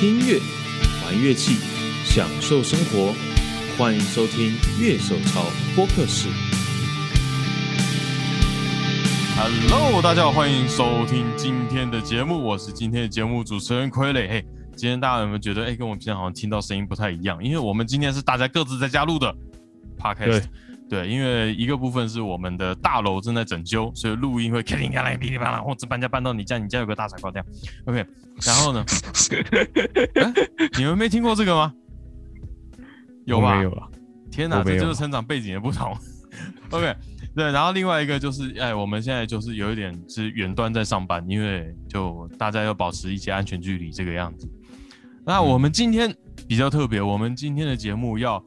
听音乐，玩乐器，享受生活。欢迎收听乐手潮播客室。Hello，大家好，欢迎收听今天的节目，我是今天的节目主持人傀儡。嘿，今天大家有没有觉得，哎，跟我们平常好像听到声音不太一样？因为我们今天是大家各自在家录的 podcast。对，因为一个部分是我们的大楼正在整修，所以录音会噼里啪啦、噼里啪啦，或者搬家搬到你家，你家有个大傻瓜这样。OK，然后呢？啊 你们没听过这个吗？有吧？没有啊？天哪，这就是成长背景的不同。OK，对，然后另外一个就是，哎，我们现在就是有一点是远端在上班，因为就大家要保持一些安全距离这个样子。那我们今天比较特别，我们今天的节目要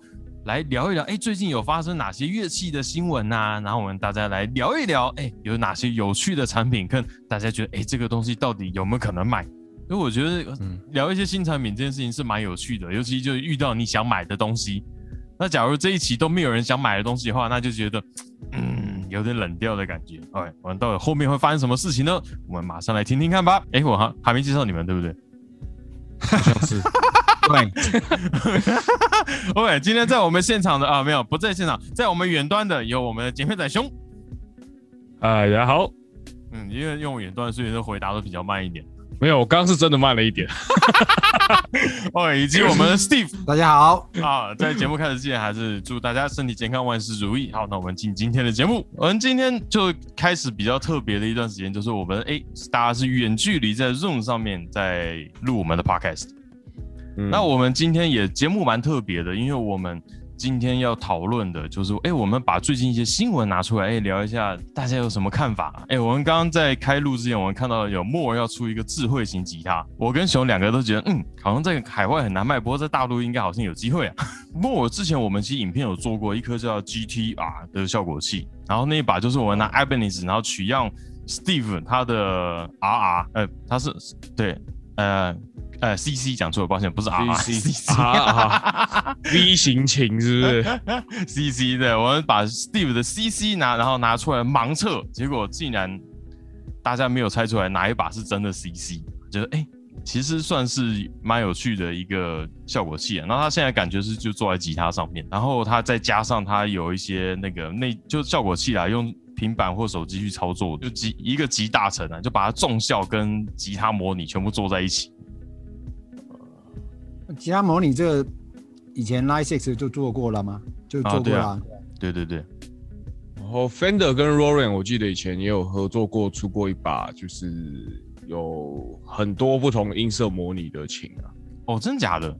来聊一聊，哎，最近有发生哪些乐器的新闻呐、然后我们大家来聊一聊，哎，有哪些有趣的产品，看大家觉得，哎，这个东西到底有没有可能买？因为我觉得聊一些新产品这件事情是蛮有趣的，尤其就遇到你想买的东西。那假如这一期都没有人想买的东西的话，那就觉得，嗯，有点冷掉的感觉。哎我们到底后面会发生什么事情呢？我们马上来听听看吧。哎，我还还没介绍你们，对不对好像是。对，？OK，今天在我们现场的啊，没有不在现场，在我们远端的有我们的剪片仔兄。哎，大家好，嗯，因为用远端，所以说回答都比较慢一点。没有，我刚刚是真的慢了一点。OK，以及我们的 Steve。大家好，啊，在节目开始之前，还是祝大家身体健康，万事如意。好，那我们进今天的节目。我们今天就开始比较特别的一段时间，就是我们哎，大家是远距离在 Zoom 上面在录我们的 Podcast。嗯那我们今天也节目蛮特别的，因为我们今天要讨论的就是，哎，我们把最近一些新闻拿出来，哎，聊一下大家有什么看法。哎，我们刚刚在开录之前，我们看到有莫尔要出一个智慧型吉他，我跟熊两个都觉得，嗯，好像在海外很难卖，不过在大陆应该好像有机会啊。莫尔之前我们其实影片有做过一颗叫 GTR 的效果器，然后那一把就是我们拿 Ibanez，然后取样 Steve 他的 RR，呃，他是对，呃。呃，CC 讲错了，抱歉，不是 R CC 啊 V 型琴是不是？CC 的，我们把 Steve 的 CC 拿，然后拿出来盲测，结果竟然大家没有猜出来哪一把是真的 CC，觉得哎，其实算是蛮有趣的一个效果器啊。然后他现在感觉是就坐在吉他上面，然后他再加上他有一些那个那就效果器啦，用平板或手机去操作，就集一个集大成啊，就把它重效跟吉他模拟全部做在一起。吉他模拟这个以前 Line Six 就做过了吗？就做过了、啊对对对，然后 Fender 跟 Roland 我记得以前也有合作过，出过一把就是有很多不同音色模拟的琴啊。哦，真假的？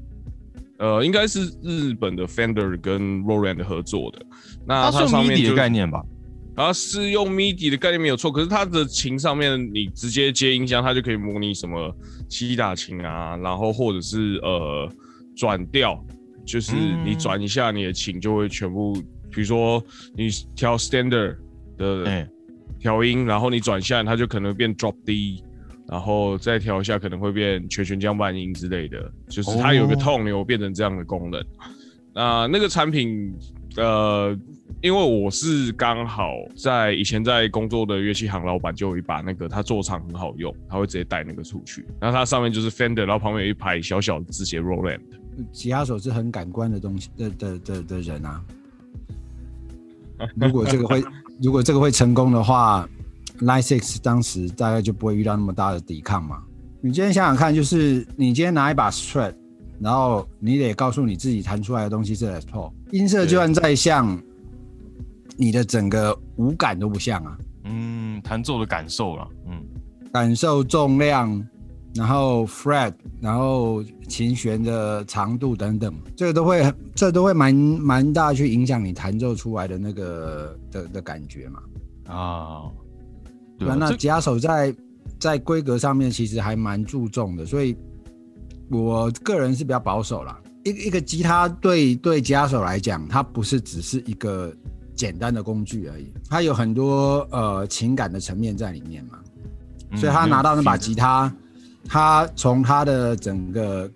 呃，应该是日本的 Fender 跟 Roland 合作的。那它上面 MIDI 的概念吧？它是用 MIDI 的概念没有错，可是它的琴上面你直接接音箱，它就可以模拟什么七打琴啊，然后或者是呃转调，就是你嗯转一下你的琴就会全部，比如说你调 standard 的哎、调音，然后你转下它就可能变 drop D，然后再调一下可能会变全旋降半音之类的，就是它有个哦 tone 流变成这样的功能。那那个产品，呃，因为我是刚好在以前在工作的乐器行，老板就有一把那个，他做长很好用，他会直接带那个出去。然后它上面就是 Fender，然后旁边有一排小小的字写 Roland。吉他手是很感官的东西的的的的人啊。如果这个会，如果这个会成功的话，Line Six 当时大概就不会遇到那么大的抵抗嘛。你今天想想看，就是你今天拿一把 Strat，然后你得告诉你自己弹出来的东西是 Les 音色就算再像，你的整个五感都不像啊。嗯，弹奏的感受了，嗯，感受重量，然后 fret，然后琴弦的长度等等，这个都会很，这都会蛮蛮大去影响你弹奏出来的那个的的感觉嘛。啊，对？啊，那吉他手在在规格上面其实还蛮注重的，所以我个人是比较保守啦。一一个吉他对对吉他手来讲，它不是只是一个简单的工具而已，它有很多呃情感的层面在里面嘛。所以他拿到那把吉他，他从他的整个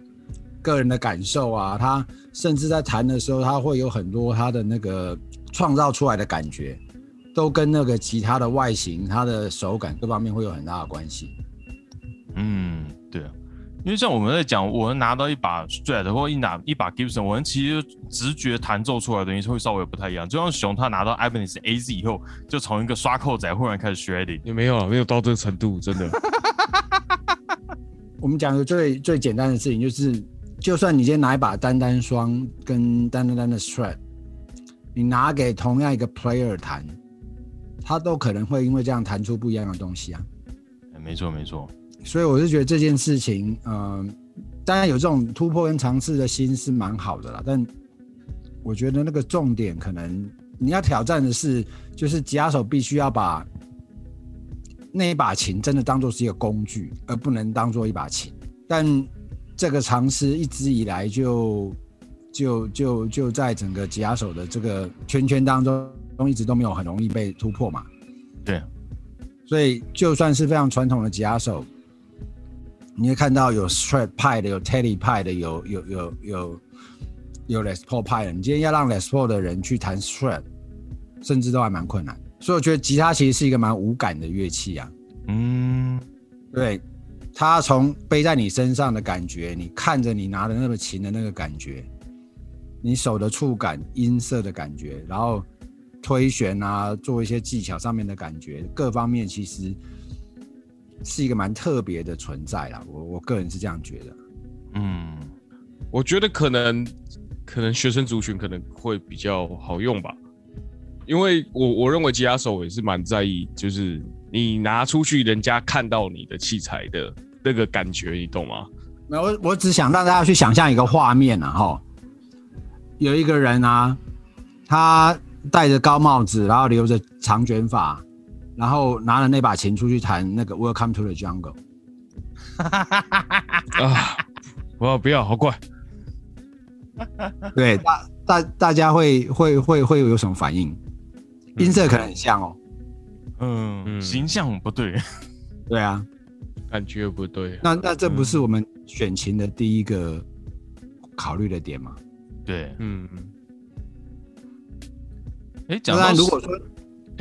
个人的感受啊，他甚至在弹的时候，他会有很多他的那个创造出来的感觉，都跟那个吉他的外形、它的手感各方面会有很大的关系。嗯，对啊，因为像我们在讲，我们拿到一把 Strat 或一拿一把 Gibson，我们其实直觉弹奏出来的东西会稍微不太一样。就像熊他拿到 Ibanez AZ 以后，就从一个刷扣仔忽然开始 shredding。也没有啊，没有到这个程度，真的。我们讲的最最简单的事情就是，就算你今天拿一把单单双跟单单单的 Strat，你拿给同样一个 player 弹，他都可能会因为这样弹出不一样的东西啊。哎没错没错，所以我是觉得这件事情，嗯、当然有这种突破跟尝试的心是蛮好的啦，但我觉得那个重点可能你要挑战的是，就是吉他手必须要把那一把琴真的当做是一个工具，而不能当做一把琴。但这个尝试一直以来就就就就在整个吉他手的这个圈圈当中，一直都没有很容易被突破嘛。对，所以就算是非常传统的吉他手，你会看到有 Strat 派的，有 Teddy 派的，有有有有有 Les Paul 派的。你今天要让 Les Paul 的人去弹 Strat，甚至都还蛮困难。所以我觉得吉他其实是一个蛮无感的乐器啊。嗯，对，它从背在你身上的感觉，你看着你拿的那个琴的那个感觉，你手的触感、音色的感觉，然后推弦啊，做一些技巧上面的感觉，各方面其实是一个蛮特别的存在啦。我我个人是这样觉得。嗯，我觉得可能可能学生族群可能会比较好用吧，因为我我认为吉他手也是蛮在意，就是你拿出去人家看到你的器材的那个感觉，你懂吗？没有，我我只想让大家去想象一个画面啊，哈，有一个人啊，他戴着高帽子，然后留着长卷发，然后拿了那把琴出去弹那个 Welcome to the Jungle。啊，我不要，好怪。对，大大大家会会会会有什么反应？音色可能很像哦。嗯，嗯形象不对，对啊，感觉不对，那那这不是我们选琴的第一个考虑的点吗？对，嗯，哎，讲当到，如果说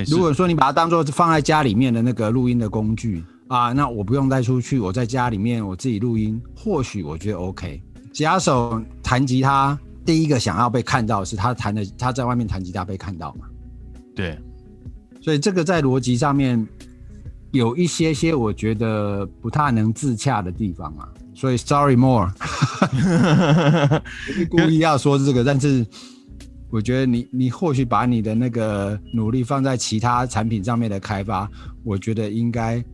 如果说你把它当做放在家里面的那个录音的工具啊，那我不用带出去，我在家里面我自己录音，或许我觉得 OK。吉他手弹吉他，第一个想要被看到的是他弹的，他在外面弹吉他被看到嘛，对，所以这个在逻辑上面有一些些我觉得不太能自洽的地方啊。所以 sorry more，不是故意要说这个，但是我觉得你你或许把你的那个努力放在其他产品上面的开发，我觉得应该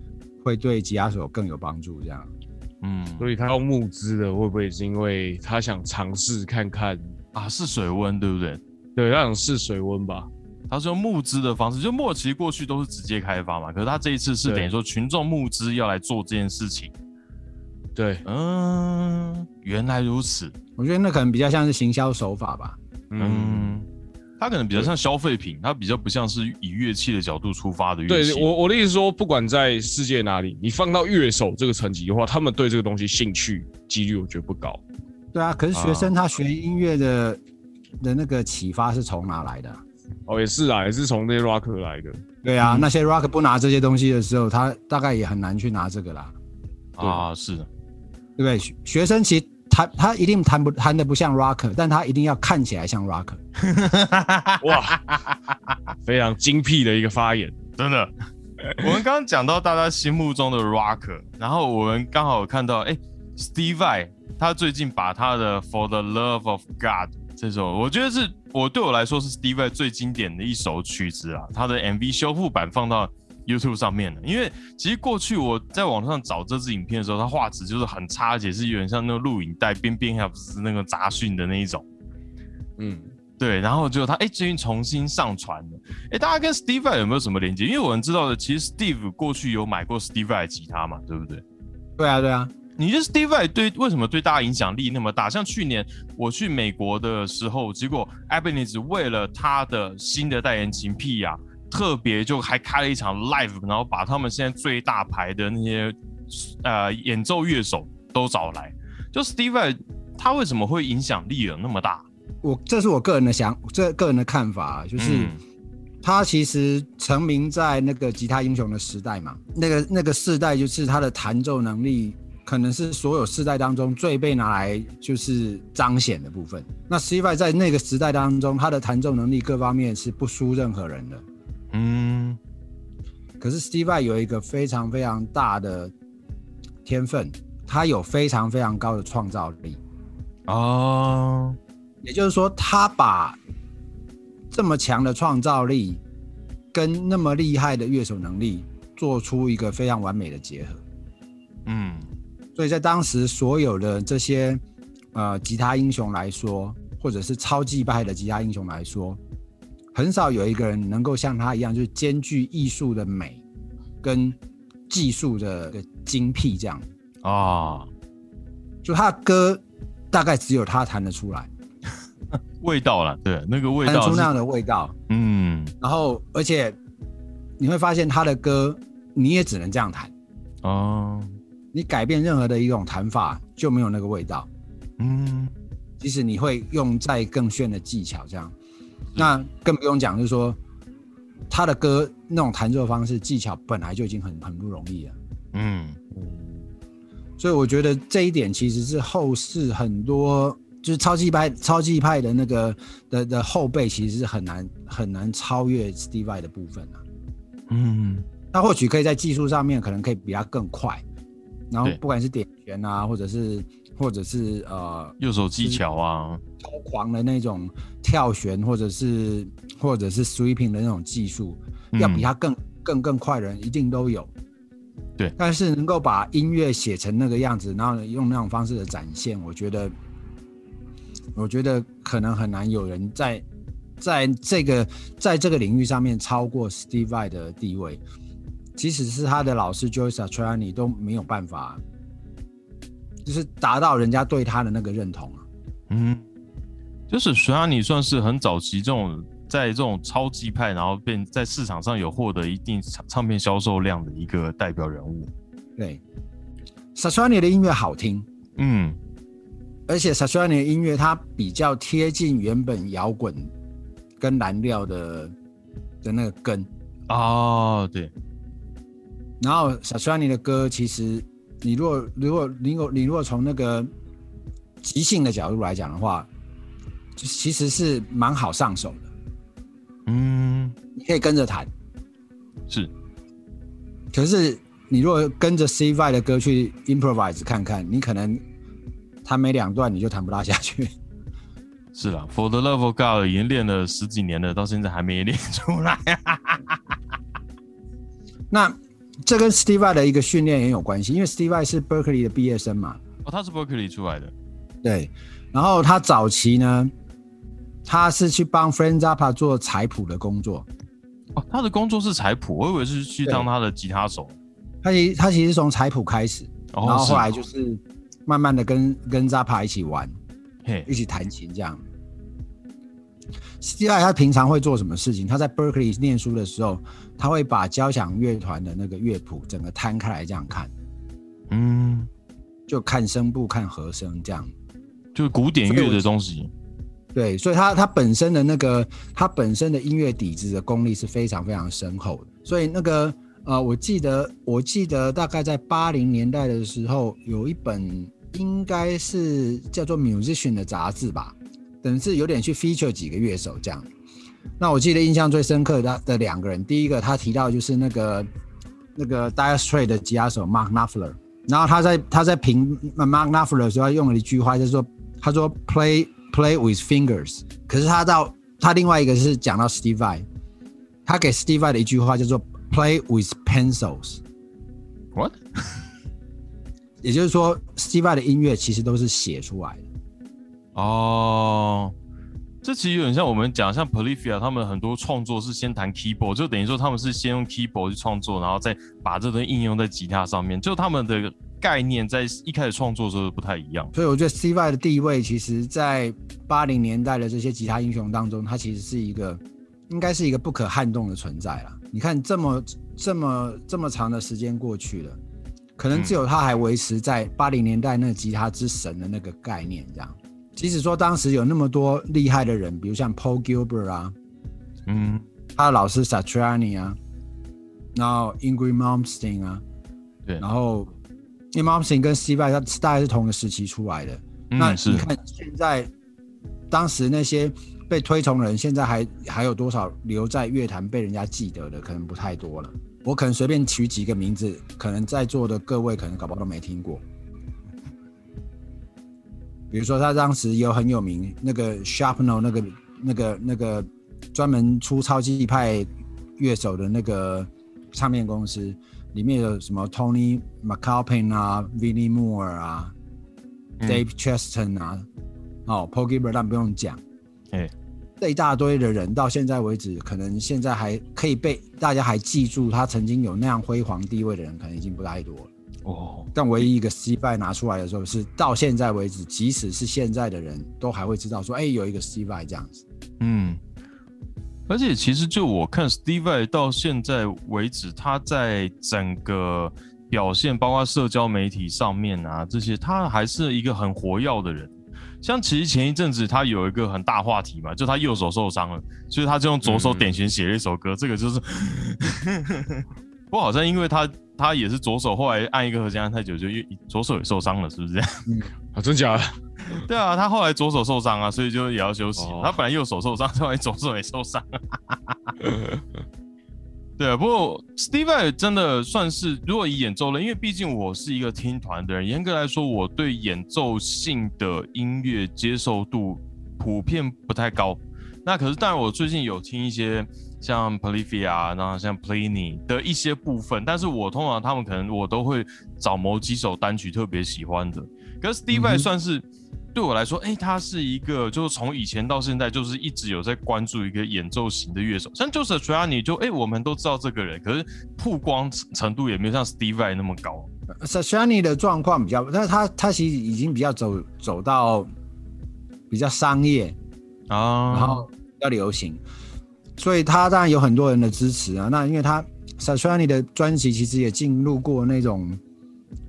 会对吉他手更有帮助。这样，嗯，所以他要募资的会不会是因为他想尝试看看？啊，试水温，对不对？对，他想试水温吧？他是用募资的方式，就莫其实过去都是直接开发嘛，可是他这一次是等于说群众募资要来做这件事情。对，嗯，原来如此。我觉得那可能比较像是行销手法吧。嗯，嗯，它可能比较像消费品，它比较不像是以乐器的角度出发的乐器。对我我的意思说，不管在世界哪里，你放到乐手这个层级的话，他们对这个东西兴趣几率我觉得不高。对啊，可是学生他学音乐的、的那个启发是从哪来的啊？哦，也是啊，也是从那些 rocker 来的。对啊，那些 rock 不拿这些东西的时候，他大概也很难去拿这个啦，啊，是的，对不对？学学生其实弹他一定弹不弹的不像 rocker，但他一定要看起来像 rocker。哇，非常精辟的一个发言。真的。我们刚刚讲到大家心目中的 rocker，然后我们刚好有看到，哎，Steve Vai 他最近把他的 For the Love of God 这首，我觉得是我对我来说是 Steve Vai 最经典的一首曲子啊。他的 MV 修复版放到 YouTube 上面的，因为其实过去我在网上找这支影片的时候，它画质就是很差，而且是有点像那个录影带边边还不是那个杂讯的那一种。嗯，对，然后就他哎，最近重新上传了。哎，大家跟 Steve 有没有什么连接？因为我们知道的，其实 Steve 过去有买过 Steve 的吉他嘛，对不对？对啊，对啊，你觉得 Steve 对为什么对大家影响力那么大？像去年我去美国的时候，结果 ebenez 为了他的新的代言琴 P 呀，特别就还开了一场 live，然后把他们现在最大牌的那些呃演奏乐手都找来。就 Steve Vai 他为什么会影响力有那么大？我这是我个人的想，这个人的看法啊，就是。嗯他其实成名在那个吉他英雄的时代嘛，那个那个世代就是他的弹奏能力可能是所有世代当中最被拿来就是彰显的部分。那 Steve 在那个时代当中，他的弹奏能力各方面是不输任何人的。嗯，可是 Steve Vai 有一个非常非常大的天分，他有非常非常高的创造力。哦，也就是说，他把这么强的创造力跟那么厉害的乐手能力做出一个非常完美的结合。嗯，所以在当时所有的这些呃吉他英雄来说，或者是超级派的吉他英雄来说，很少有一个人能够像他一样，就是兼具艺术的美跟技术的的精辟这样。啊，就他的歌大概只有他弹得出来，味道了，对，那个味道，弹出那样的味道。嗯，然后而且你会发现他的歌你也只能这样弹，哦，你改变任何的一种弹法就没有那个味道。嗯，即使你会用再更炫的技巧，这样，那更不用讲，就是说他的歌那种弹奏方式技巧本来就已经很很不容易了，嗯，所以我觉得这一点其实是后世很多就是超级派超级派的那个的的后辈其实是很难很难超越 Steve Vai 的部分啊。嗯，那或许可以在技术上面可能可以比他更快，然后不管是点弦啊，或者是或者是呃右手技巧啊，超狂的那种跳旋，或者是或者是 sweeping 的那种技术，嗯要比他更更更快的人一定都有。对但是能够把音乐写成那个样子，然后用那种方式的展现，我觉得，我觉得可能很难有人在在这个在这个领域上面超过 Steve Vai 的地位，即使是他的老师 Joe Satriani 都没有办法，就是达到人家对他的那个认同啊。嗯，就是虽然你算是很早期这种在这种超级派，然后变在市场上有获得一定唱唱片销售量的一个代表人物。对 s a t r a n i 的音乐好听，嗯，而且 s a t r a n i 的音乐它比较贴近原本摇滚跟蓝调的的那个根。哦，对，然后 s a t r a n i 的歌，其实你如果如果你如果你如果从那个即兴的角度来讲的话，就其实是蛮好上手的，嗯，你可以跟着弹。是，可是你如果跟着 C Y 的歌去 improvise 看看，你可能弹没两段你就弹不大下去。是啦，For the Love of God 已经练了十几年了，到现在还没练出来啊。那这跟 Steve Vai 的一个训练也有关系，因为 Steve Vai 是 Berkeley 的毕业生嘛，哦，他是 Berkeley 出来的。对。然后他早期呢，他是去帮 Frank Zappa 做采谱的工作。哦，他的工作是采谱，我以为是去对当他的吉他手。他其他其实从采谱开始，哦然后后来就是慢慢的跟跟 Zappa 一起玩，嘿一，起弹琴这样。Steve Vai 他平常会做什么事情？他在 Berkeley 念书的时候，他会把交响乐团的那个乐谱整个摊开来这样看，嗯，就看声部、看和声这样。就是古典乐的东西。对，所以他他本身的那个他本身的音乐底子的功力是非常非常深厚的。所以那个呃，我记得我记得大概在八零年代的时候，有一本应该是叫做《Musician》的杂志吧，等于是有点去 feature 几个乐手这样。那我记得印象最深刻的的两个人，第一个他提到就是那个那个 Dire s t r a i t 的吉他手 Mark Knopfler，然后他在他在评 Mark Knopfler 的时候，他用了一句话，就是说他说 play play with fingers，可是他到他另外一个是讲到 Steve Vai，他给 Steve Vai 的一句话叫做 play with pencils，What？也就是说 Steve Vai 的音乐其实都是写出来的。哦，这其实有点像我们讲，像 Polyphia 他们很多创作是先弹 keyboard，就等于说他们是先用 keyboard 去创作，然后再把这东西应用在吉他上面，就他们的概念在一开始创作的时候不太一样。所以我觉得 Steve Vai 的地位，其实在八零年代的这些吉他英雄当中，它其实是一个应该是一个不可撼动的存在了。你看这么这么这么长的时间过去了，可能只有他还维持在八零年代那个吉他之神的那个概念这样。即使说当时有那么多厉害的人，比如像 Paul Gilbert 啊，嗯，他的老师 Satriani 啊，然后 Ingrid Malmsteen 啊，对然后因为 Momsen 跟 Steve Vai 它大概是同个时期出来的。那你看现在，当时那些被推崇的人，现在还还有多少留在乐坛被人家记得的？可能不太多了。我可能随便取几个名字，可能在座的各位可能搞不好都没听过。比如说他当时有很有名那个 Sharpno 那个那个那个专门出超级派乐手的那个唱片公司，里面有什么 Tony McAlpin 啊、Vinnie Moore 啊、嗯。Dave Cheston 啊，哦 p o g y b e r 但不用讲，哎这一大堆的人到现在为止，可能现在还可以被大家还记住他曾经有那样辉煌地位的人，可能已经不太多了。哦，但唯一一个 C 拜拿出来的时候，是到现在为止，即使是现在的人都还会知道说，哎、有一个 C 拜这样子。嗯，而且其实就我看 Steve Vai 到现在为止，他在整个表现，包括社交媒体上面啊这些，他还是一个很活跃的人。像其实前一阵子他有一个很大话题嘛，就他右手受伤了，所以他就用左手点弦写了一首歌，这个就是，不过好像因为他他也是左手，后来按一个和弦按太久，就右左手也受伤了，是不是这样？啊，真假的？对啊，他后来左手受伤啊，所以就也要休息。哦他本来右手受伤，后来左手也受伤。对啊，不过 Steve 真的算是，如果以演奏类，因为毕竟我是一个听团的人，严格来说，我对演奏性的音乐接受度普遍不太高。那可是，当然我最近有听一些像 Polyphia，然后像 Pliny 的一些部分，但是我通常他们可能我都会找某几首单曲特别喜欢的。可是 Steve 算是、对我来说，哎、他是一个就是从以前到现在就是一直有在关注一个演奏型的乐手，像 Joseph t r a n i 就哎、我们都知道这个人，可是曝光程度也没有像 Steve Vai 那么高。Sashani 的状况比较，但是他他其实已经比较走走到比较商业，啊，然后比较流行，所以他当然有很多人的支持啊。那因为他 Sashani 的专辑其实也进入过那种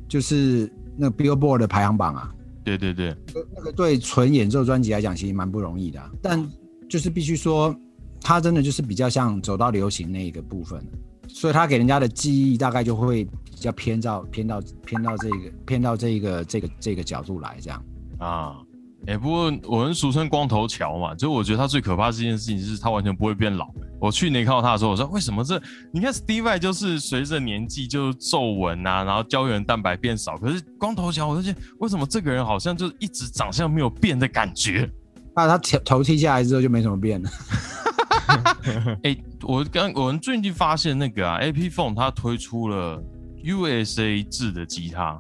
就是那个 Billboard 的排行榜啊，对对对，那个对纯演奏专辑来讲，其实蛮不容易的啊、但就是必须说，他真的就是比较像走到流行那一个部分，所以他给人家的记忆大概就会比较偏到偏到偏到这个偏到这个这个这个角度来这样。啊，哎、不过我们俗称光头乔嘛，就我觉得他最可怕的一件事情是他完全不会变老。我去年看到他的时候，我说为什么这？你看 Steve 就是随着年纪就皱纹啊，然后胶原蛋白变少，可是光头乔我就觉得为什么这个人好像就一直长相没有变的感觉？那他头头剃下来之后就没什么变了。哎、我刚我们最近发现那个啊，AP Phone 它推出了 USA 制的吉他，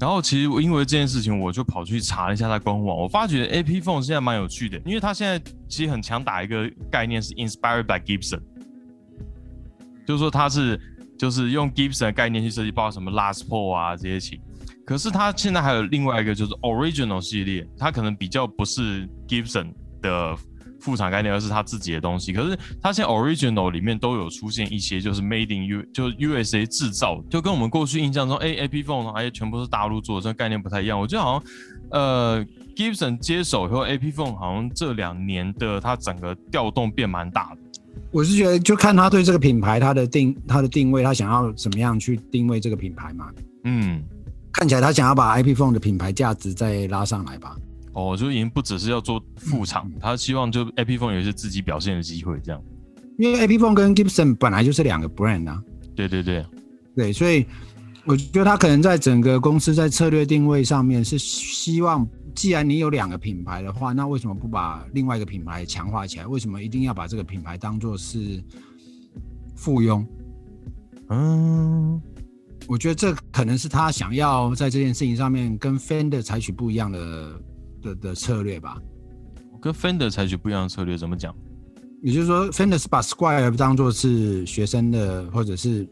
然后其实因为这件事情，我就跑去查了一下它官网，我发觉 AP Phone 现在蛮有趣的，因为它现在其实很强打一个概念是 Inspired by Gibson，就是说它是就是用 Gibson 的概念去设计，包括什么 Last p o u l 啊这些琴。可是它现在还有另外一个就是 Original 系列，它可能比较不是 Gibson 的副厂概念，而是它自己的东西。可是它现在 Original 里面都有出现一些就是 Made in U，就是 USA 制造，就跟我们过去印象中，哎，AP Phone 哎全部是大陆做的，这个概念不太一样。我觉得好像呃 Gibson 接手以后，AP Phone 好像这两年的它整个调动变蛮大的。我是觉得就看他对这个品牌他的定他的定位，他想要怎么样去定位这个品牌嘛。嗯，看起来他想要把 IP Phone 的品牌价值再拉上来吧。哦，就已经不只是要做副厂，他希望就 AP Phone 有一些自己表现的机会，这样。因为 AP Phone 跟 Gibson 本来就是两个 brand 啊，对对对，对，所以我觉得他可能在整个公司在策略定位上面是希望，既然你有两个品牌的话，那为什么不把另外一个品牌强化起来？为什么一定要把这个品牌当做是附庸？嗯，我觉得这可能是他想要在这件事情上面跟 Fender 采取不一样的的的策略吧。跟 Fender 采取不一样的策略，怎么讲？也就是说，Fender 是把 Squire 当做是学生的或者是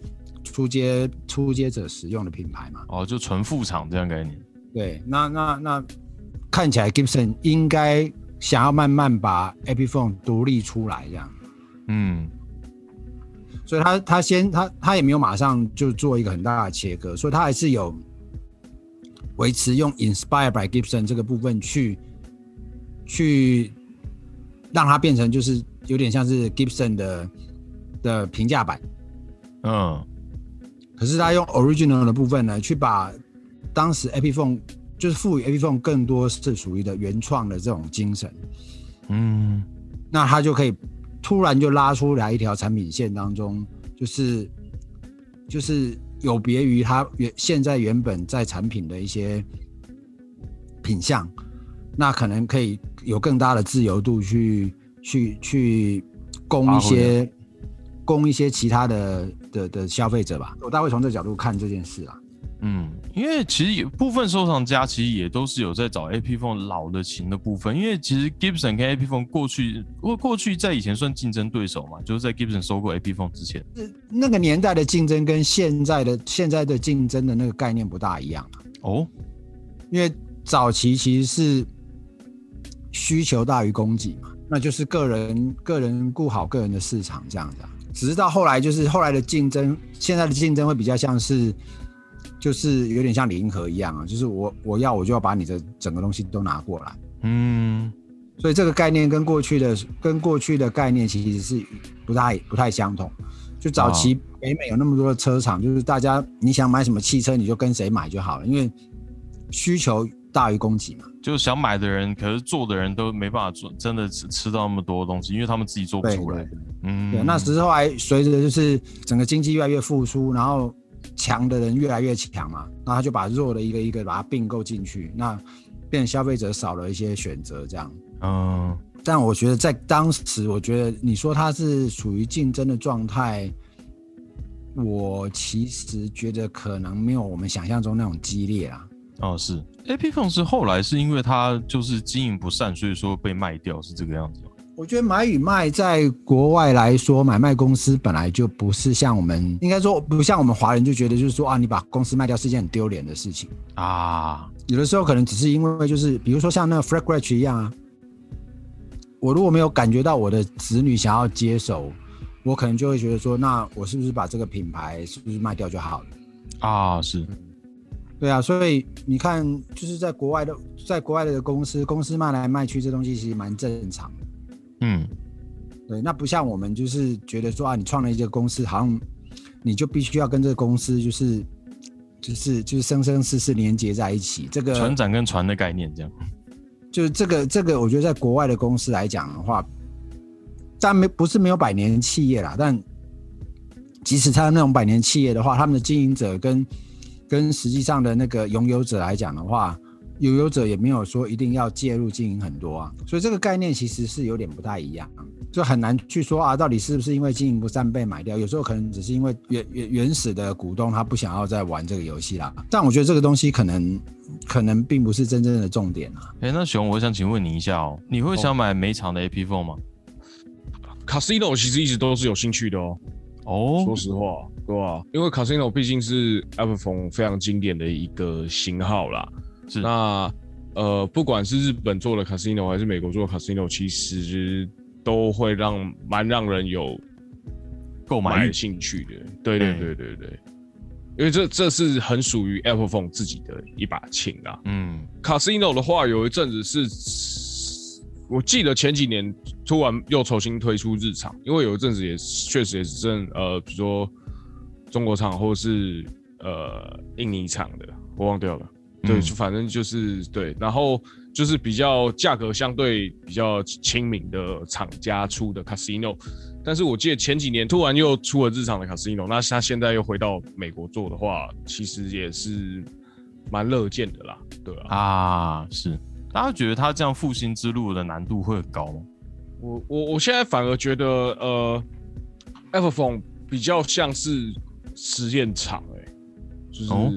初阶初阶者使用的品牌嘛。哦，就纯副厂这样概念。对，那那那看起来 Gibson 应该想要慢慢把 Epiphone 独立出来，这样，嗯，所以他他先他他也没有马上就做一个很大的切割，所以他还是有维持用 Inspire by Gibson 这个部分去去让它变成就是有点像是 Gibson 的的平价版，嗯，可是他用 Original 的部分呢，去把当时 Epiphone 就是赋予 Epiphone 更多是属于的原创的这种精神，嗯。那他就可以突然就拉出来一条产品线当中，就是就是有别于它原现在原本在产品的一些品相，那可能可以有更大的自由度去去去供一些供一些其他的的的消费者吧。我大概会从这角度看这件事啊。嗯，因为其实有部分收藏家其实也都是有在找 A P Phone 老的琴的部分，因为其实 Gibson 跟 A P Phone 过去过过去在以前算竞争对手嘛，就是在 Gibson 收购 A P Phone 之前。那个年代的竞争跟现在的现在的竞争的那个概念不大一样啊，哦，因为早期其实是需求大于供给嘛，那就是个人个人顾好个人的市场这样子啊。只是到后来就是后来的竞争，现在的竞争会比较像是，就是有点像零和一样啊，就是我我要我就要把你的整个东西都拿过来，嗯所以这个概念跟过去的跟过去的概念其实是不太不太相同。就早期北美有那么多的车厂，就是大家你想买什么汽车你就跟谁买就好了，因为需求大于供给嘛。就是想买的人，可是做的人都没办法做，真的吃吃到那么多东西，因为他们自己做不出来。对嗯，对，那之后还随着就是整个经济越来越复苏，然后强的人越来越强嘛，那他就把弱的一个一个把它并购进去，那变成消费者少了一些选择这样。嗯但我觉得在当时，我觉得你说它是属于竞争的状态，我其实觉得可能没有我们想象中那种激烈啊。哦是 A P Phone 是后来是因为它就是经营不善，所以说被卖掉，是这个样子吗？我觉得买与卖在国外来说，买卖公司本来就不是像我们应该说不像我们华人就觉得就是说啊，你把公司卖掉是一件很丢脸的事情。啊，有的时候可能只是因为就是比如说像那个 f r a g r a t c h 一样啊，我如果没有感觉到我的子女想要接手，我可能就会觉得说，那我是不是把这个品牌是不是卖掉就好了？啊是，对啊，所以你看，就是在国外的，在国外的公司，公司卖来卖去，这东西其实蛮正常的。嗯对，那不像我们就是觉得说啊，你创了一个公司，好像你就必须要跟这个公司就是就是就是生生世世连接在一起。这个船长跟船的概念这样。就是这个这个，我觉得在国外的公司来讲的话，但没不是没有百年企业啦，但即使他那种百年企业的话，他们的经营者跟跟实际上的那个拥有者来讲的话，拥有者也没有说一定要介入经营很多啊，所以这个概念其实是有点不太一样，就很难去说啊，到底是不是因为经营不善被买掉？有时候可能只是因为原原原始的股东他不想要再玩这个游戏啦。但我觉得这个东西可能可能并不是真正的重点啊。哎、那熊，我想请问你一下哦，你会想买每场的 A P Phone 吗？Casino 其实一直都是有兴趣的哦。哦说，实话，对吧、因为 Casino 毕竟是 iPhone 非常经典的一个型号啦。是那呃，不管是日本做的 Casino 还是美国做的 Casino，其实都会让蛮让人有购买欲兴趣的。对对嗯对对对，因为这这是很属于 Apple Phone 自己的一把琴啊。嗯 Casino 的话，有一阵子是，我记得前几年突然又重新推出日常，因为有一阵子也确实也是正呃，比如说中国厂或是呃印尼厂的，我忘掉了。对，嗯就反正就是对，然后就是比较价格相对比较亲民的厂家出的 Casino，但是我记得前几年突然又出了日常的 Casino，那他现在又回到美国做的话，其实也是蛮乐见的啦，对啊。啊是，大家觉得他这样复兴之路的难度会很高吗？我我我现在反而觉得，呃，Apple Phone 比较像是实验场、欸，就是，哦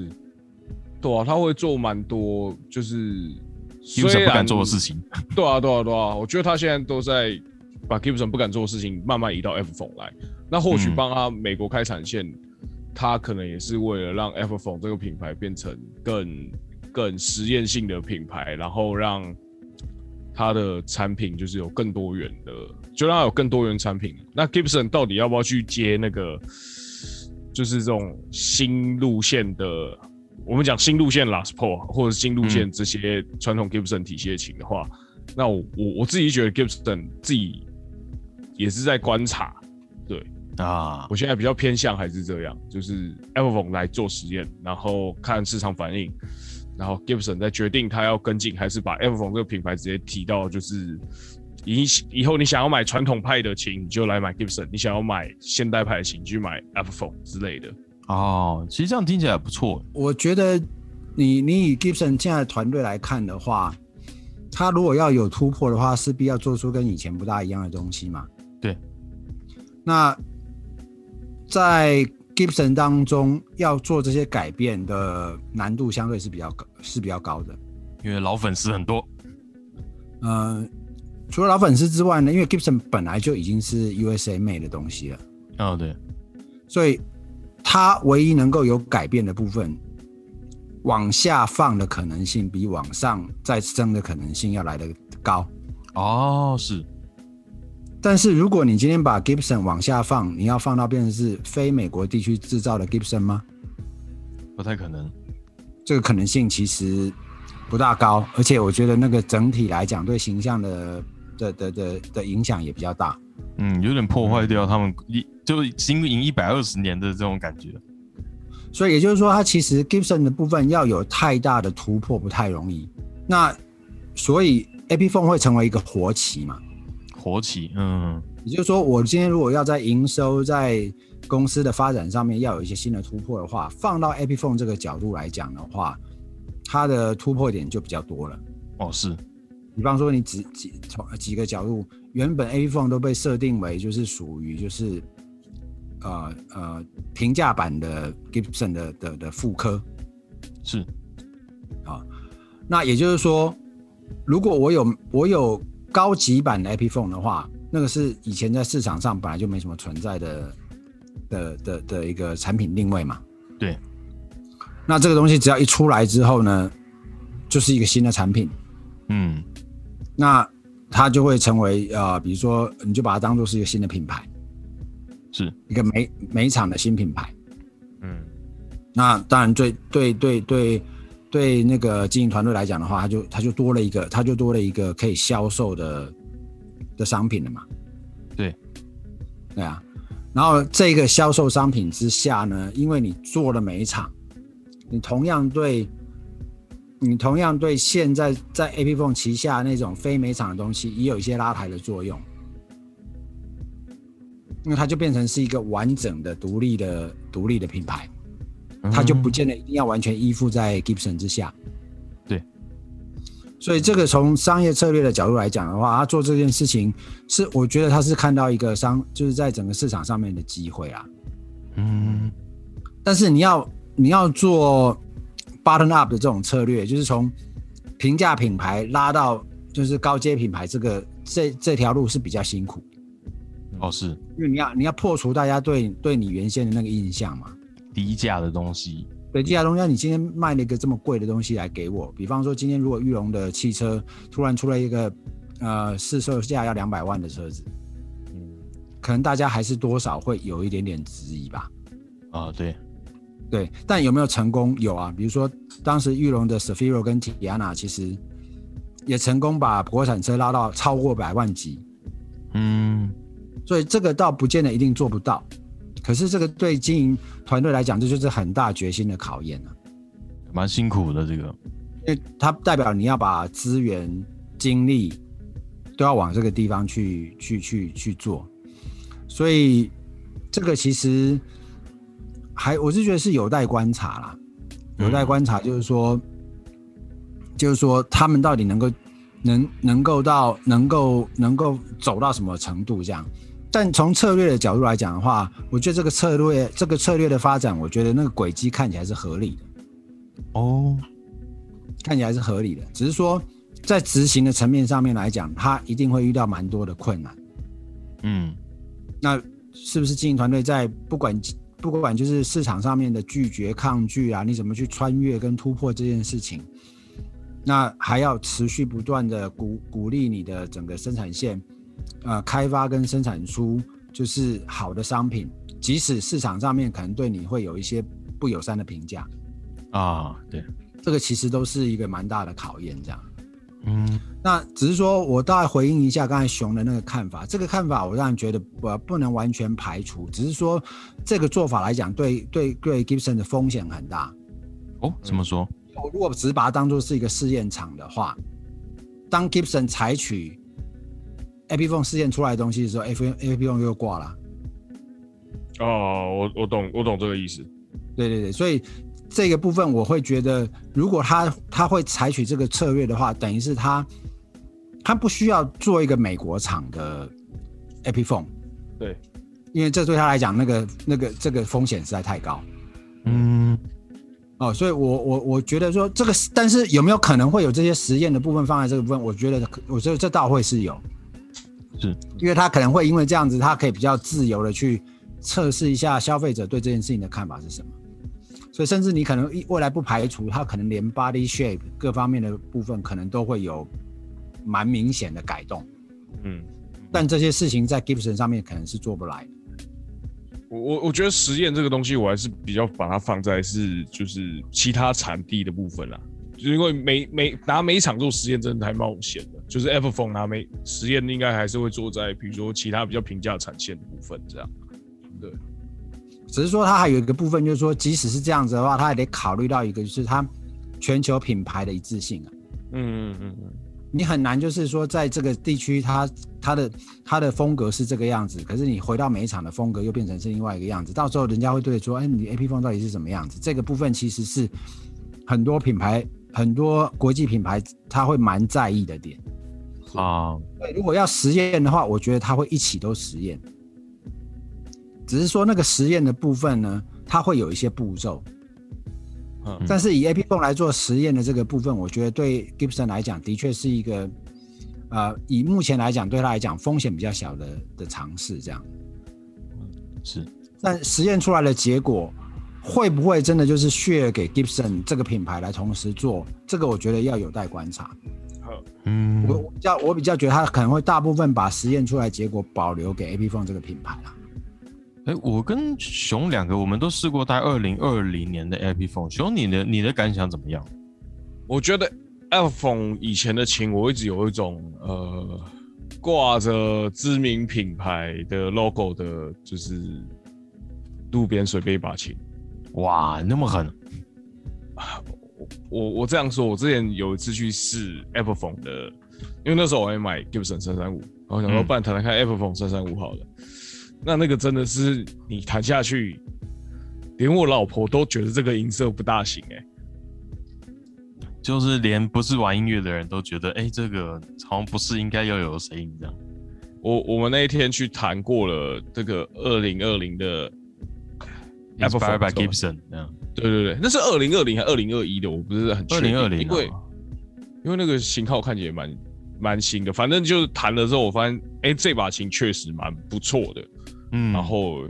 对啊，他会做蛮多，就是不敢做的事情。对啊，对啊，对啊，我觉得他现在都在把 Gibson 不敢做的事情慢慢移到 Apple Phone 来。那或许嗯帮他美国开产线，他可能也是为了让 Apple Phone 这个品牌变成更更实验性的品牌，然后让他的产品就是有更多元的，就让他有更多元产品。那 Gibson 到底要不要去接那个，就是这种新路线的？我们讲新路线 Last p o 或者新路线这些传统 Gibson 体系的琴的话，那我我我自己觉得 Gibson 自己也是在观察，对。啊，我现在比较偏向还是这样，就是 Apple Phone 来做实验，然后看市场反应，然后 Gibson 再决定他要跟进，还是把 e v o n 这个品牌直接提到，就是以以后你想要买传统派的琴，你就来买 Gibson；你想要买现代派的琴，就买 e v o n 之类的。哦，其实这样听起来不错。我觉得你你以 Gibson 现在的团队来看的话，他如果要有突破的话，势必要做出跟以前不大一样的东西嘛。对。那在 Gibson 当中要做这些改变的难度相对是比较高，是比较高的，因为老粉丝很多。呃，除了老粉丝之外呢，因为 Gibson 本来就已经是 USA made 的东西了。哦，对。所以。它唯一能够有改变的部分，往下放的可能性比往上再升的可能性要来的高。哦，是。但是如果你今天把 Gibson 往下放，你要放到变成是非美国地区制造的 Gibson 吗？不太可能。这个可能性其实不大高，而且我觉得那个整体来讲对形象的的的的的影响也比较大。嗯，有点破坏掉他们一就经营一百二十年的这种感觉。所以也就是说，它其实 Gibson 的部分要有太大的突破不太容易。那所以 a p Phone 会成为一个活棋嘛？活棋，嗯。也就是说，我今天如果要在营收、在公司的发展上面要有一些新的突破的话，放到 a p Phone 这个角度来讲的话，它的突破点就比较多了。哦，是。比方说，你几几从几个角度。原本 A phone 都被设定为就是属于就是呃呃平价版的 Gibson 的的的副科，是啊，那也就是说，如果我有我有高级版的 A phone 的话，那个是以前在市场上本来就没什么存在的的的的一个产品定位嘛。对，那这个东西只要一出来之后呢，就是一个新的产品。嗯，那。它就会成为呃，比如说，你就把它当做是一个新的品牌，是一个每每厂的新品牌。嗯，那当然，对对对对对，那个经营团队来讲的话，它就它就多了一个，它就多了一个可以销售的的商品了嘛。对，对啊。然后这个销售商品之下呢，因为你做了美厂，你同样对。你同样对现在在 A P Phone 旗下那种非美厂的东西也有一些拉抬的作用，那它就变成是一个完整的独立的独立的品牌，它就不见得一定要完全依附在 Gibson 之下。对，所以这个从商业策略的角度来讲的话，他做这件事情是我觉得他是看到一个商就是在整个市场上面的机会啊。嗯，但是你要你要做。Button up 的这种策略，就是从平价品牌拉到就是高阶品牌，这个这这条路是比较辛苦。哦，是因为你要你要破除大家对对你原先的那个印象嘛。低价的东西，对低价东西，你今天卖了一个这么贵的东西来给我，比方说今天如果玉龙的汽车突然出了一个呃市售价要两百万的车子，嗯，可能大家还是多少会有一点点质疑吧。啊，对。对，但有没有成功？有啊，比如说当时玉龙的 Safiro 跟 Tiana 其实也成功把国产车拉到超过百万级。嗯，所以这个倒不见得一定做不到，可是这个对经营团队来讲，这就是很大决心的考验了。蛮辛苦的这个，因为它代表你要把资源、精力都要往这个地方去、去、去、去做，所以这个其实。还我是觉得是有待观察啦，有待观察，就是说，就是说他们到底能够能能够到能够能够走到什么程度这样。但从策略的角度来讲的话，我觉得这个策略这个策略的发展，我觉得那个轨迹看起来是合理的。哦，看起来是合理的，只是说在执行的层面上面来讲，他一定会遇到蛮多的困难。嗯，那是不是经营团队在不管？不管就是市场上面的拒绝、抗拒啊，你怎么去穿越跟突破这件事情？那还要持续不断的鼓鼓励你的整个生产线，呃，开发跟生产出就是好的商品，即使市场上面可能对你会有一些不友善的评价啊，对，这个其实都是一个蛮大的考验，这样。嗯，那只是说我大概回应一下刚才熊的那个看法，这个看法我让人觉得不不能完全排除，只是说这个做法来讲，对对对，Gibson 的风险很大。哦，怎么说？我如果只是把它当做是一个试验场的话，当 Gibson 采取 Epiphone 试验出来的东西的时候，A Epiphone 又挂了。哦，我我懂，我懂这个意思。对对对，所以这个部分我会觉得，如果他他会采取这个策略的话，等于是他他不需要做一个美国厂的 Epiphone，对，因为这对他来讲，那个那个这个风险实在太高。嗯，哦，所以我我我觉得说这个，但是有没有可能会有这些实验的部分放在这个部分？我觉得，我觉得这倒会是有，是因为他可能会因为这样子，他可以比较自由的去测试一下消费者对这件事情的看法是什么。所以，甚至你可能未来不排除它可能连 body shape 各方面的部分可能都会有蛮明显的改动。嗯，但这些事情在 Gibson 上面可能是做不来的。我我我觉得实验这个东西，我还是比较把它放在是就是其他产地的部分啦，就是因为每每拿每一场做实验真的太冒险了。就是 Everphone 拿每实验应该还是会做在比如说其他比较平价产线的部分这样。对，只是说它还有一个部分，就是说即使是这样子的话，它也得考虑到一个，就是它全球品牌的一致性啊。嗯嗯嗯嗯，你很难就是说在这个地区，它它的它的风格是这个样子，可是你回到每一场的风格又变成是另外一个样子，到时候人家会对说，哎，你 A P 风到底是什么样子？这个部分其实是很多品牌、很多国际品牌他会蛮在意的点。啊，对，如果要实验的话，我觉得他会一起都实验，只是说那个实验的部分呢，它会有一些步骤。嗯但是以 A P 泵来做实验的这个部分，我觉得对 Gibson 来讲，的确是一个，呃，以目前来讲，对他来讲风险比较小的的尝试。这样，是但实验出来的结果会不会真的就是 share 给 Gibson 这个品牌来同时做？这个我觉得要有待观察。嗯我我比较我比较觉得他可能会大部分把实验出来结果保留给 A P 泵这个品牌啦。哎，我跟熊两个，我们都试过带二零二零年的 Phone。熊，你的你的感想怎么样？我觉得 iPhone 以前的琴，我一直有一种呃挂着知名品牌的 logo 的，就是路边随便一把琴。哇，那么狠！我我这样说，我之前有一次去试 Apple Phone 的，因为那时候我还买 Gibson 三三五，然后想说，嗯不然谈谈看 Apple Phone 三三五好了。那那个真的是你弹下去，连我老婆都觉得这个音色不大行哎、就是连不是玩音乐的人都觉得，哎，这个好像不是应该要有的声音这样。我我们那一天去弹过了这个二零二零的 Apple by Gibson 这样。对对对，那是二零二零还二零二一的，我不是很确定。二零二零，啊。因为因为那个型号看起来蛮蛮新的，反正就是弹了之后，我发现哎、这把琴确实蛮不错的，嗯，然后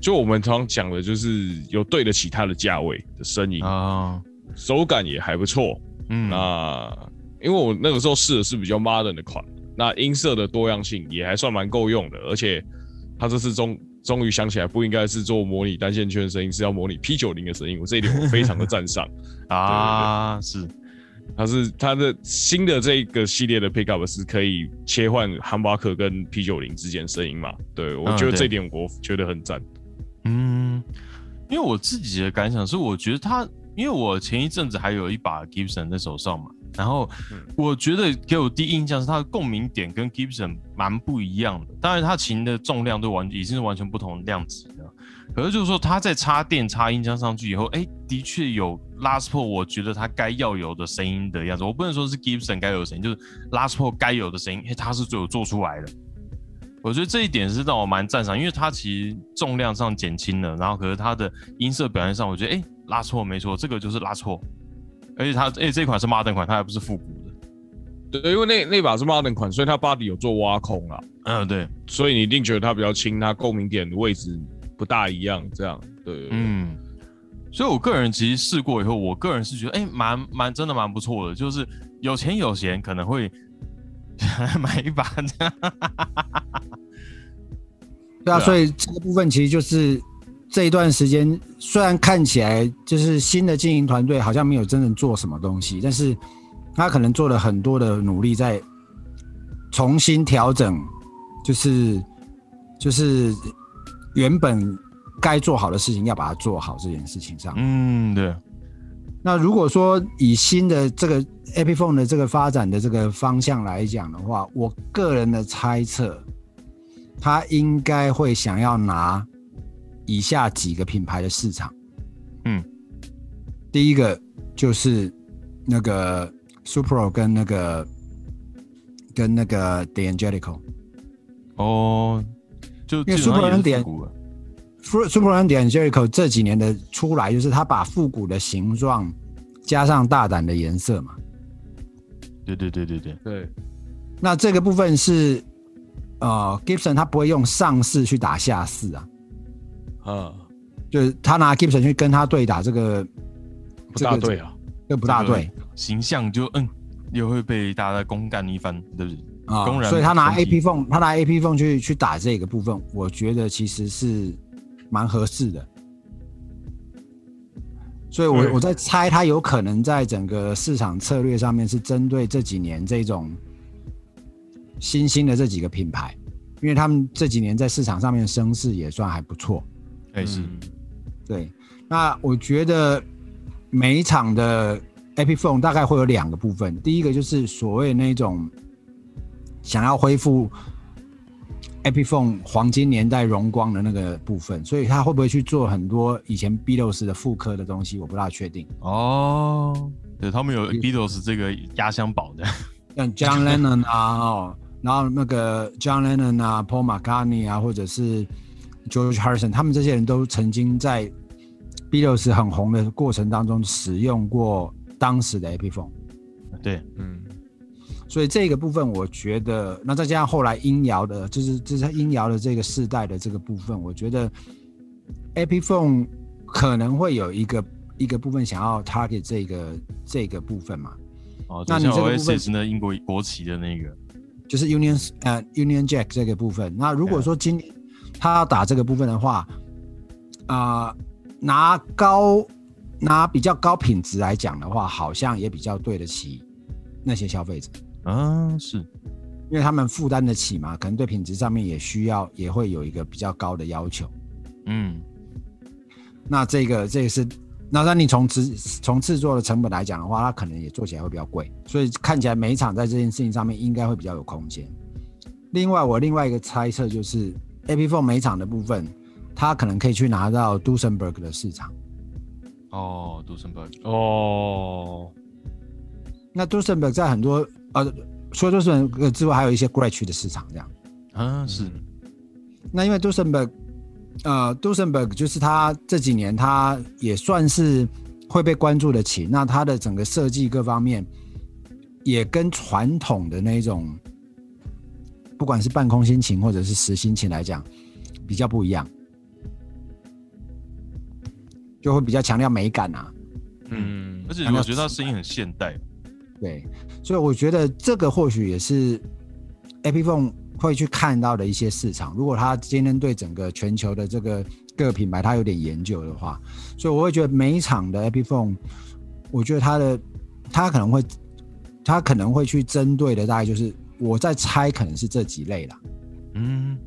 就我们常常讲的，就是有对得起它的价位的声音，啊，手感也还不错。嗯，那因为我那个时候试的是比较 modern 的款，那音色的多样性也还算蛮够用的，而且它这次终终于想起来不应该是做模拟单线圈的声音，是要模拟 P 九零的声音，我这一点我非常的赞赏。啊，是，它是它的新的这个系列的 pickup 是可以切换汉巴克跟 P 九零之间声音嘛？对我觉得这点我觉得很赞。嗯，因为我自己的感想是，我觉得他，因为我前一阵子还有一把 Gibson 在手上嘛，然后嗯我觉得给我第一印象是它的共鸣点跟 Gibson 蛮不一样的。当然，它琴的重量都完已经是完全不同的量级了。可是就是说，它在插电插音箱上去以后，哎，的确有 Last p o 我觉得它该要有的声音的样子。我不能说是 Gibson 该有的声音，就是 Last p o 该有的声音，哎，它是最有做出来的。我觉得这一点是让我蛮赞赏，因为它其实重量上减轻了，然后可是它的音色表现上，我觉得哎拉错没错，这个就是拉错，而且它而且这一款是 modern 款，它还不是复古的，对，因为那那把是 modern 款，所以它 body 有做挖空啊，嗯对，所以你一定觉得它比较轻，它共鸣点的位置不大一样，这样。对。嗯，所以我个人其实试过以后，我个人是觉得哎蛮蛮真的蛮不错的，就是有钱有闲可能会 买一把这样，对啊，对啊。所以这个部分其实就是这一段时间，虽然看起来就是新的经营团队好像没有真正做什么东西，但是他可能做了很多的努力，在重新调整，就是就是原本该做好的事情，要把它做好这件事情上。嗯对，那如果说以新的这个 Epiphone 的这个发展的这个方向来讲的话，我个人的猜测，他应该会想要拿以下几个品牌的市场。嗯，第一个就是那个 Supro 跟那个跟那个 The Angelico。哦，就因为基本上 Super 也是点复古了 Super and Angelico 这几年的出来，就是他把复古的形状加上大胆的颜色嘛。对对对对对，对，那这个部分是呃，Gibson 他不会用上四去打下四啊，啊，就是他拿 Gibson 去跟他对打，这个不大对啊，这不大对。形象就嗯，又会被大家公干一番，对不对？啊所以他拿 AP Phone，他拿 AP Phone 去去打这个部分，我觉得其实是蛮合适的。所以我，对。我在猜，他有可能在整个市场策略上面是针对这几年这种新兴的这几个品牌，因为他们这几年在市场上面声势也算还不错。哎是，嗯。对，那我觉得每一场的 AP Phone 大概会有两个部分，第一个就是所谓那种想要恢复 AP Phone 黄金年代荣光的那个部分，所以他会不会去做很多以前 Beatles 的复刻的东西，我不大确定。哦，对他们有 Beatles 这个压箱宝的，像 John Lennon 啊，哦，然后那个 John Lennon 啊，Paul McCartney 啊，或者是 George Harrison，他们这些人都曾经在 Beatles 很红的过程当中使用过当时的 AP Phone，对，嗯，所以这个部分我觉得，那再加上后来音摇的，就是就是音摇的这个世代的这个部分，我觉得 AP Phone 可能会有一个一个部分想要 target 这个这个部分嘛。哦，那你这个部分那英国国旗的那个，就是 Union 呃 Union Jack 这个部分。那如果说今年他要打这个部分的话，啊、拿高拿比较高品质来讲的话，好像也比较对得起那些消费者，啊是，因为他们负担得起嘛，可能对品质上面也需要也会有一个比较高的要求。嗯，那这个这个是，那那你从制从制作的成本来讲的话，它可能也做起来会比较贵，所以看起来每一场在这件事情上面应该会比较有空间。另外，我另外一个猜测就是，AP Phone 每一场的部分，它可能可以去拿到 Duesenberg 的市场。哦，，Dusenberg，，哦，那 Duesenberg 在很多呃，除了 Duesenberg 之外，还有一些 Gretsch 的市场这样。啊是，那因为 Duesenberg，呃，Duesenberg 就是他这几年他也算是会被关注的起，那他的整个设计各方面也跟传统的那种，不管是半空心琴或者是实心琴来讲，比较不一样，就会比较强调美感啊。嗯而且我觉得他声音很现代，对，所以我觉得这个或许也是 AP Phone 会去看到的一些市场。如果他今天对整个全球的这个各个品牌他有点研究的话，所以我会觉得每一场的 AP Phone，我觉得他的他可能会他可能会去针对的大概就是我在猜可能是这几类啦。嗯，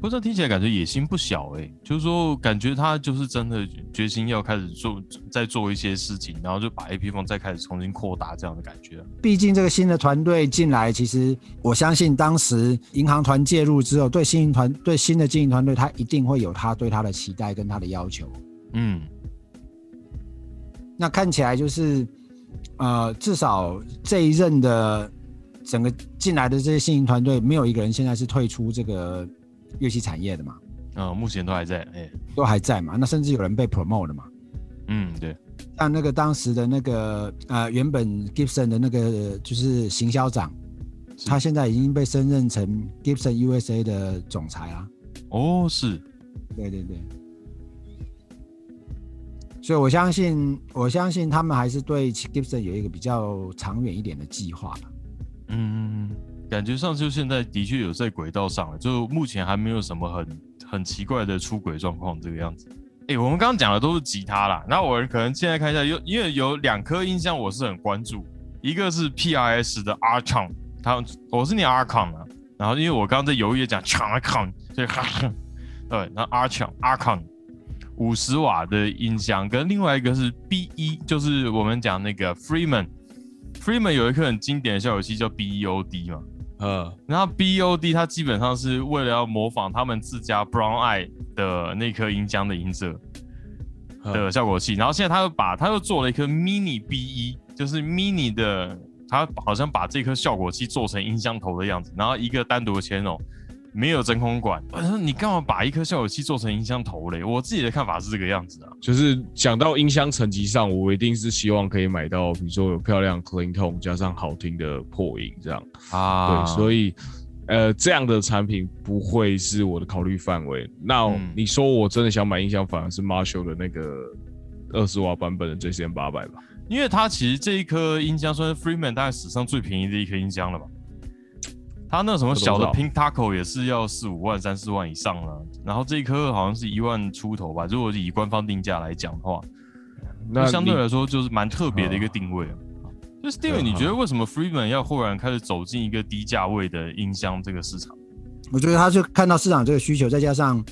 不知道听起来感觉野心不小哎、就是说感觉他就是真的决心要开始做，再做一些事情，然后就把 A P 风再开始重新扩大这样的感觉。毕竟这个新的团队进来，其实我相信当时银行团介入之后，对新营团对新的经营团队，他一定会有他对他的期待跟他的要求。嗯，那看起来就是，呃，至少这一任的整个进来的这些新营团队，没有一个人现在是退出这个乐器产业的嘛，嗯，目前都还在，哎、都还在嘛。那甚至有人被 promote 的嘛。嗯，对，像那个当时的那个呃，原本 Gibson 的那个就是行销长，他现在已经被升任成 Gibson USA 的总裁啦。哦，是，对对对。所以我相信，我相信他们还是对 Gibson 有一个比较长远一点的计划嗯嗯，感觉上就现在的确有在轨道上了，就目前还没有什么很很奇怪的出轨状况这个样子。哎、我们刚刚讲的都是吉他啦，那我可能现在看一下，有因为有两颗音箱我是很关注，一个是 PRS 的 Archon，它我是念 Archon 啊，然后因为我刚刚在犹豫讲 Archon，所以 哈，对，那 Archon R c o n 五十瓦的音箱，跟另外一个是 B 一，就是我们讲那个 Freeman。Freeman 有一颗很经典的效果器叫 B E O D 嘛，呃，然后 BOD 它基本上是为了要模仿他们自家 Brown Eye 的那颗音箱的音色的效果器，然后现在他又把他又做了一颗 Mini B 一，就是 Mini 的，他好像把这颗效果器做成音箱头的样子，然后一个单独的 channel。没有真空管，我说你干嘛把一颗效果器做成音箱头嘞？我自己的看法是这个样子啊，就是讲到音箱层级上，我一定是希望可以买到，比如说有漂亮 clean tone 加上好听的破音这样啊，对，所以呃这样的产品不会是我的考虑范围。那你说我真的想买音箱，反而是 Marshall 的那个二十瓦版本的 JCM 八百吧，因为它其实这一颗音箱算是 Freeman 大概史上最便宜的一颗音箱了吧。他那什么小的 Pink Taco 也是要四五万、三四万以上了，然后这一颗好像是一万出头吧。如果以官方定价来讲的话，那相对来说就是蛮特别的一个定位。就 Steven，你觉得为什么 Freeman 要忽然开始走进一个低价位的音箱这个市场？我觉得他就看到市场这个需求，再加上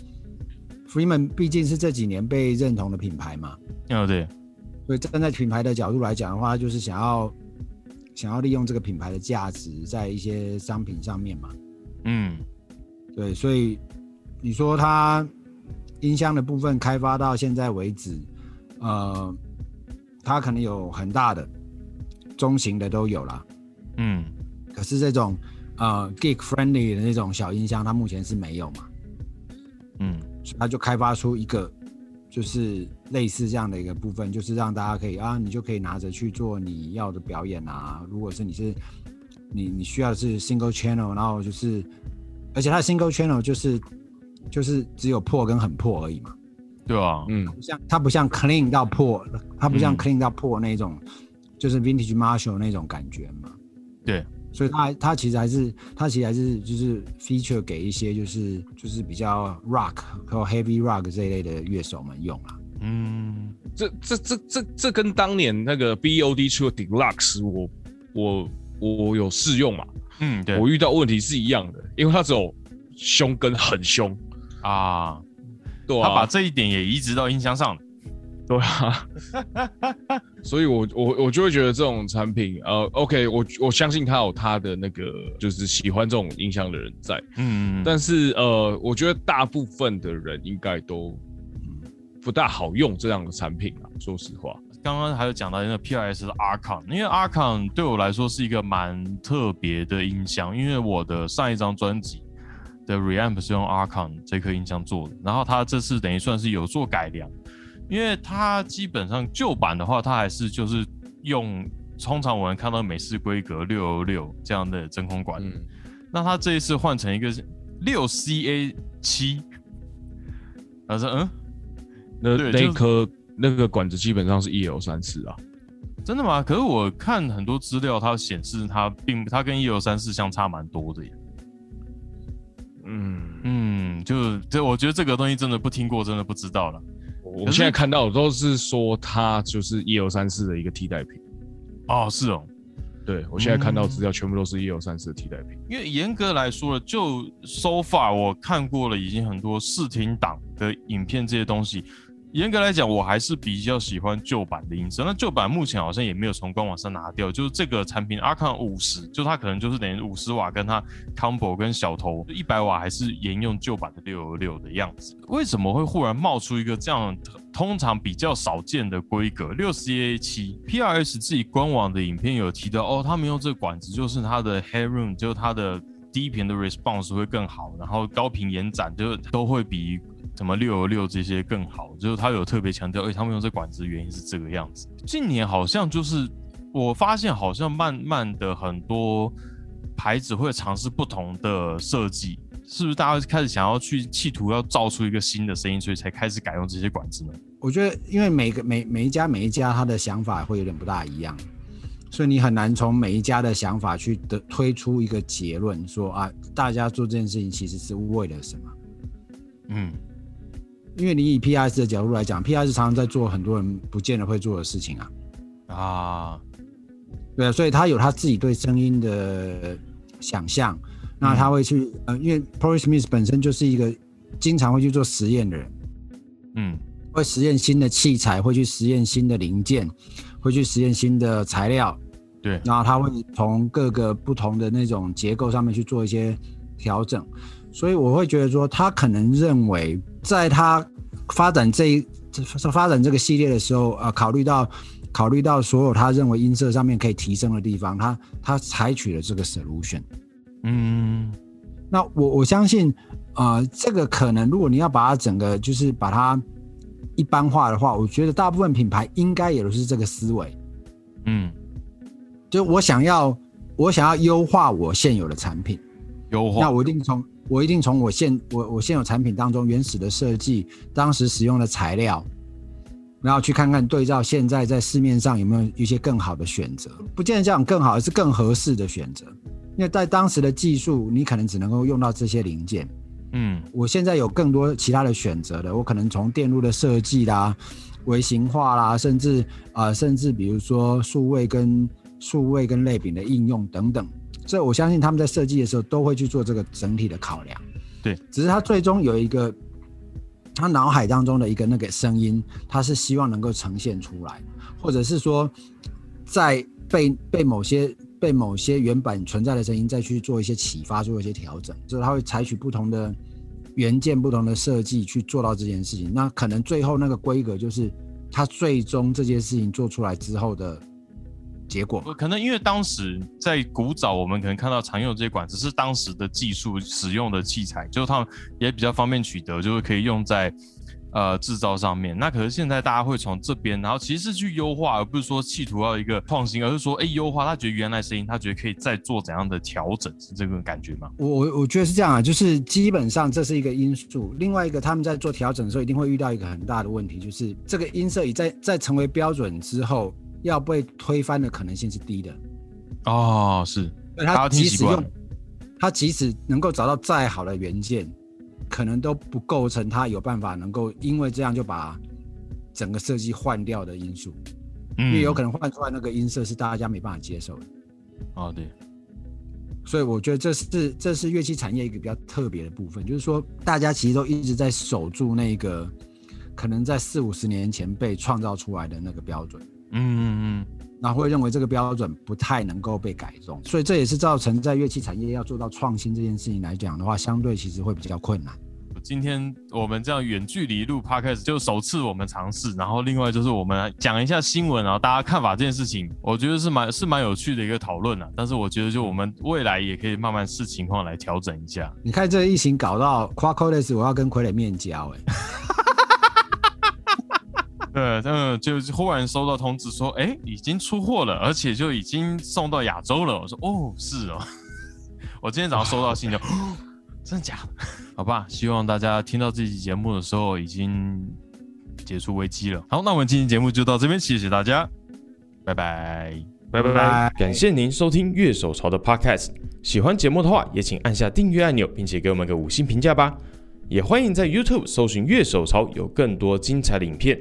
Freeman 毕竟是这几年被认同的品牌嘛。啊，对。所以站在品牌的角度来讲的话，就是想要。想要利用这个品牌的价值在一些商品上面嘛？嗯，对，所以你说它音箱的部分开发到现在为止，呃，它可能有很大的、中型的都有了，嗯，可是这种呃 geek friendly 的那种小音箱，它目前是没有嘛？嗯，所以它就开发出一个。就是类似这样的一个部分，就是让大家可以啊，你就可以拿着去做你要的表演啊。如果是你是你你需要的是 single channel，然后就是，而且它的 single channel 就是就是只有破跟很破而已嘛。对啊，嗯，像它不像 clean 到破，它不像 clean 到破那种，就是 vintage Marshall 那种感觉嘛。对。所以它它其实还是它其实还是就是 feature 给一些就是就是比较 rock 和 heavy rock 这一类的乐手们用啦。嗯，这这这这这跟当年那个 BOD 出的 Deluxe 我我我有试用嘛？嗯，对，我遇到问题是一样的，因为它只有凶跟很凶啊，对啊，他把这一点也移植到音箱上了。对啊，所以我我我就会觉得这种产品，呃，OK，我我相信他有他的那个就是喜欢这种音箱的人在，嗯，但是呃，我觉得大部分的人应该都不大好用这样的产品啊。说实话，刚刚还有讲到那个 PRS 的 Archon，因为 Archon 对我来说是一个蛮特别的音箱，因为我的上一张专辑的 Reamp 是用 Archon 这颗音箱做的，然后它这次等于算是有做改良。因为它基本上旧版的话，它还是就是用通常我们看到美式规格六六这样的真空管。嗯，那它这一次换成一个六 CA 七，他说嗯，那那颗那个管子基本上是 EL 三四啊，真的吗？可是我看很多资料，它显示它并它跟 EL 三四相差蛮多的耶。嗯嗯，就这我觉得这个东西真的不听过，真的不知道了。我现在看到都是说它就是一二三四的一个替代品。哦，是哦，对我现在看到资料全部都是一二三四的替代品。因为严格来说，就 so far 我看过了，已经很多视听档的影片这些东西。严格来讲，我还是比较喜欢旧版的音色。那旧版目前好像也没有从官网上拿掉。就是这个产品 Arcon 五十，就它可能就是等于五十瓦，跟它 Combo 跟小头一百瓦还是沿用旧版的六二六的样子。为什么会忽然冒出一个这样通常比较少见的规格六 CA 七 PRS 自己官网的影片有提到哦，他们用这个管子就是它的 Headroom，就是它的低频的 Response 会更好，然后高频延展就都会比。什么六二六这些更好，就是他有特别强调，哎，他们用这管子原因是这个样子。近年好像就是我发现，好像慢慢的很多牌子会尝试不同的设计，是不是大家开始想要去企图要造出一个新的声音，所以才开始改用这些管子呢？我觉得，因为每个每每一家每一家他的想法会有点不大一样，所以你很难从每一家的想法去的推出一个结论，说啊，大家做这件事情其实是为了什么？嗯。因为你以 P S 的角度来讲，P S 常常在做很多人不见得会做的事情啊，啊，对啊，所以他有他自己对声音的想象，那他会去呃，因为 p o r i Smith 本身就是一个经常会去做实验的人，嗯，会实验新的器材，会去实验新的零件，会去实验新的材料，对，然后他会从各个不同的那种结构上面去做一些调整，所以我会觉得说，他可能认为在他发展这一这发展这个系列的时候，呃，考虑到考虑到所有他认为音色上面可以提升的地方，他他采取了这个 solution。嗯，那我我相信，呃，这个可能如果你要把它整个就是把它一般化的话，我觉得大部分品牌应该也都是这个思维。嗯，就我想要我想要优化我现有的产品，优化，那我一定从我一定从我现我我现有产品当中原始的设计，当时使用的材料，然后去看看对照现在在市面上有没有一些更好的选择，不见得这样更好，而是更合适的选择。因为在当时的技术，你可能只能够用到这些零件。嗯，我现在有更多其他的选择的，我可能从电路的设计啦、微型化啦，甚至啊、呃甚至比如说数位跟数位跟类比的应用等等，这我相信他们在设计的时候都会去做这个整体的考量。对，只是他最终有一个他脑海当中的一个那个声音，他是希望能够呈现出来，或者是说在被被某些被某些原本存在的声音再去做一些启发，做一些调整，就是他会采取不同的元件、不同的设计去做到这件事情。那可能最后那个规格就是他最终这件事情做出来之后的结果。可能因为当时在古早，我们可能看到常用这些管，子是当时的技术使用的器材，就是他们也比较方便取得，就是可以用在呃制造上面。那可是现在大家会从这边，然后其实是去优化，而不是说企图要一个创新，而是说哎优化，他觉得原来声音，他觉得可以再做怎样的调整，是这个感觉吗？我我我觉得是这样啊，就是基本上这是一个因素。另外一个，他们在做调整的时候，一定会遇到一个很大的问题，就是这个音色已在在成为标准之后，要被推翻的可能性是低的。哦，是，他即使用他即使能够找到再好的元件，可能都不构成他有办法能够因为这样就把整个设计换掉的因素，嗯。因为有可能，能换出来那个音色是大家没办法接受的。哦，对，所以我觉得这是这是乐器产业一个比较特别的部分，就是说大家其实都一直在守住那个可能在四五十年前被创造出来的那个标准，嗯嗯嗯，然后会认为这个标准不太能够被改动，所以这也是造成在乐器产业要做到创新这件事情来讲的话，相对其实会比较困难。今天我们这样远距离录 podcast 就首次我们尝试，然后另外就是我们讲一下新闻，然后大家看法这件事情，我觉得是蛮是蛮有趣的一个讨论啊。但是我觉得就我们未来也可以慢慢视情况来调整一下。你看这个疫情搞到 Qualcomm 我要跟傀儡面交、哎，对，嗯，就忽然收到通知说，哎，已经出货了，而且就已经送到亚洲了。我说，哦，是哦。我今天早上收到信就，哦 真的假的？好吧，希望大家听到这期节目的时候已经解除危机了。好，那我们今天节目就到这边，谢谢大家，拜拜。拜拜拜拜。感谢您收听月手潮的 Podcast。喜欢节目的话，也请按下订阅按钮，并且给我们个五星评价吧。也欢迎在 YouTube 搜寻月手潮，有更多精彩的影片。